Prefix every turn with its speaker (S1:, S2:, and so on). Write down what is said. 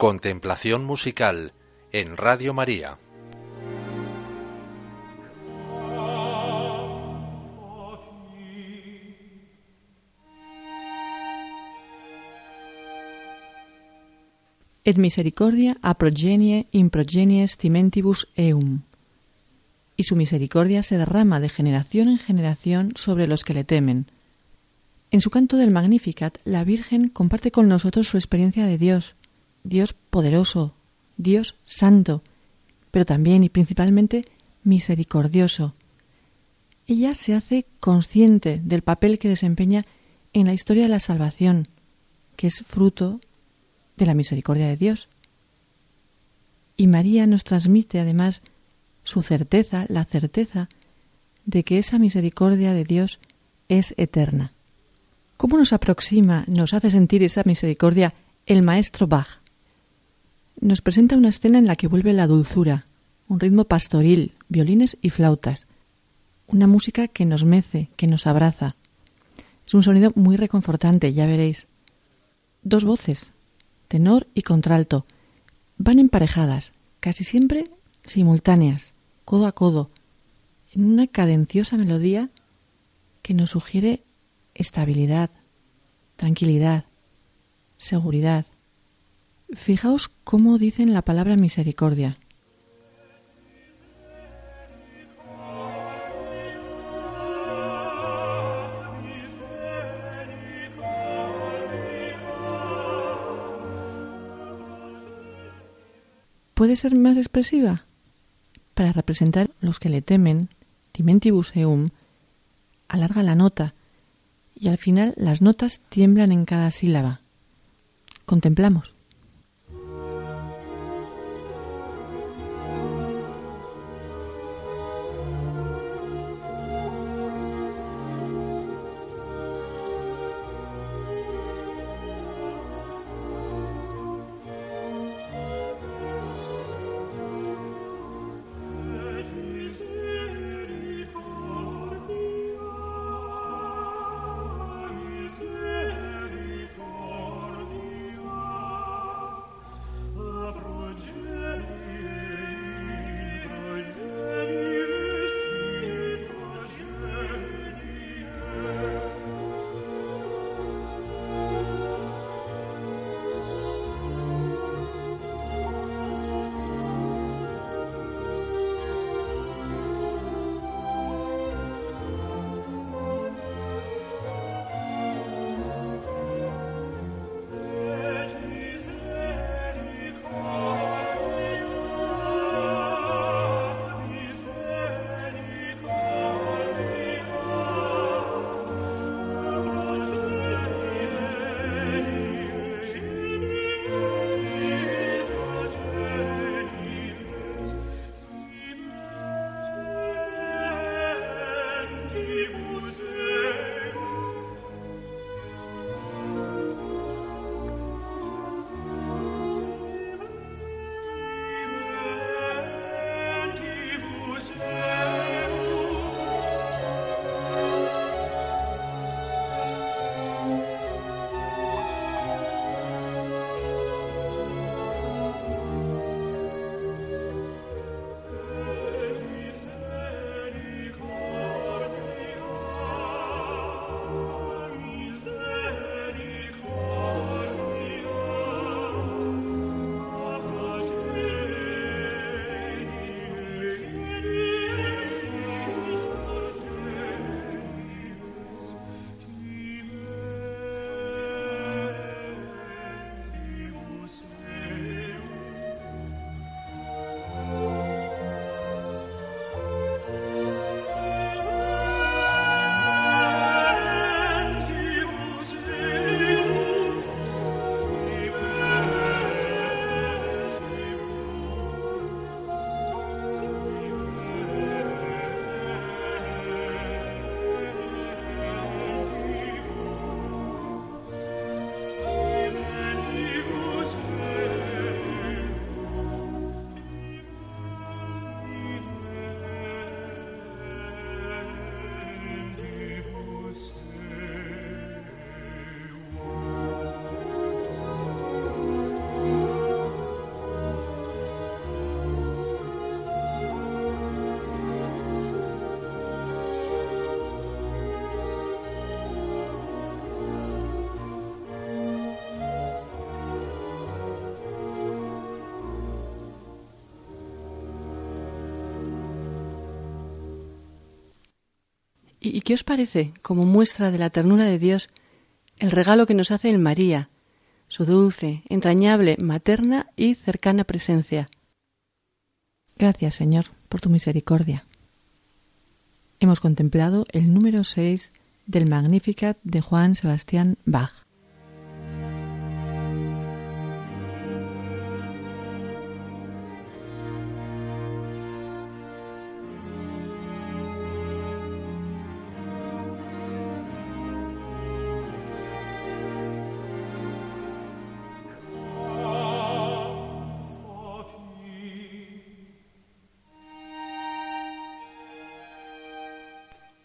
S1: Contemplación musical en Radio María.
S2: Et misericordia a progenie in progenies timentibus eum. Y su misericordia se derrama de generación en generación sobre los que le temen. En su canto del Magnificat, la Virgen comparte con nosotros su experiencia de Dios, Dios poderoso, Dios santo, pero también y principalmente misericordioso. Ella se hace consciente del papel que desempeña en la historia de la salvación, que es fruto de la misericordia de Dios. Y María nos transmite además su certeza, la certeza de que esa misericordia de Dios es eterna. ¿Cómo nos aproxima, nos hace sentir esa misericordia el maestro Bach? Nos presenta una escena en la que vuelve la dulzura, un ritmo pastoril, violines y flautas, una música que nos mece, que nos abraza. Es un sonido muy reconfortante, ya veréis. Dos voces, tenor y contralto, van emparejadas, casi siempre simultáneas, codo a codo, en una cadenciosa melodía que nos sugiere estabilidad, tranquilidad, seguridad. Fijaos cómo dicen la palabra misericordia. ¿Puede ser más expresiva? Para representar los que le temen, dimentibus eum, alarga la nota y al final las notas tiemblan en cada sílaba. Contemplamos. ¿Y qué os parece, como muestra de la ternura de Dios, el regalo que nos hace el María, su dulce, entrañable, materna y cercana presencia? Gracias, Señor, por tu misericordia. Hemos contemplado el número 6 del Magnificat de Juan Sebastián Bach.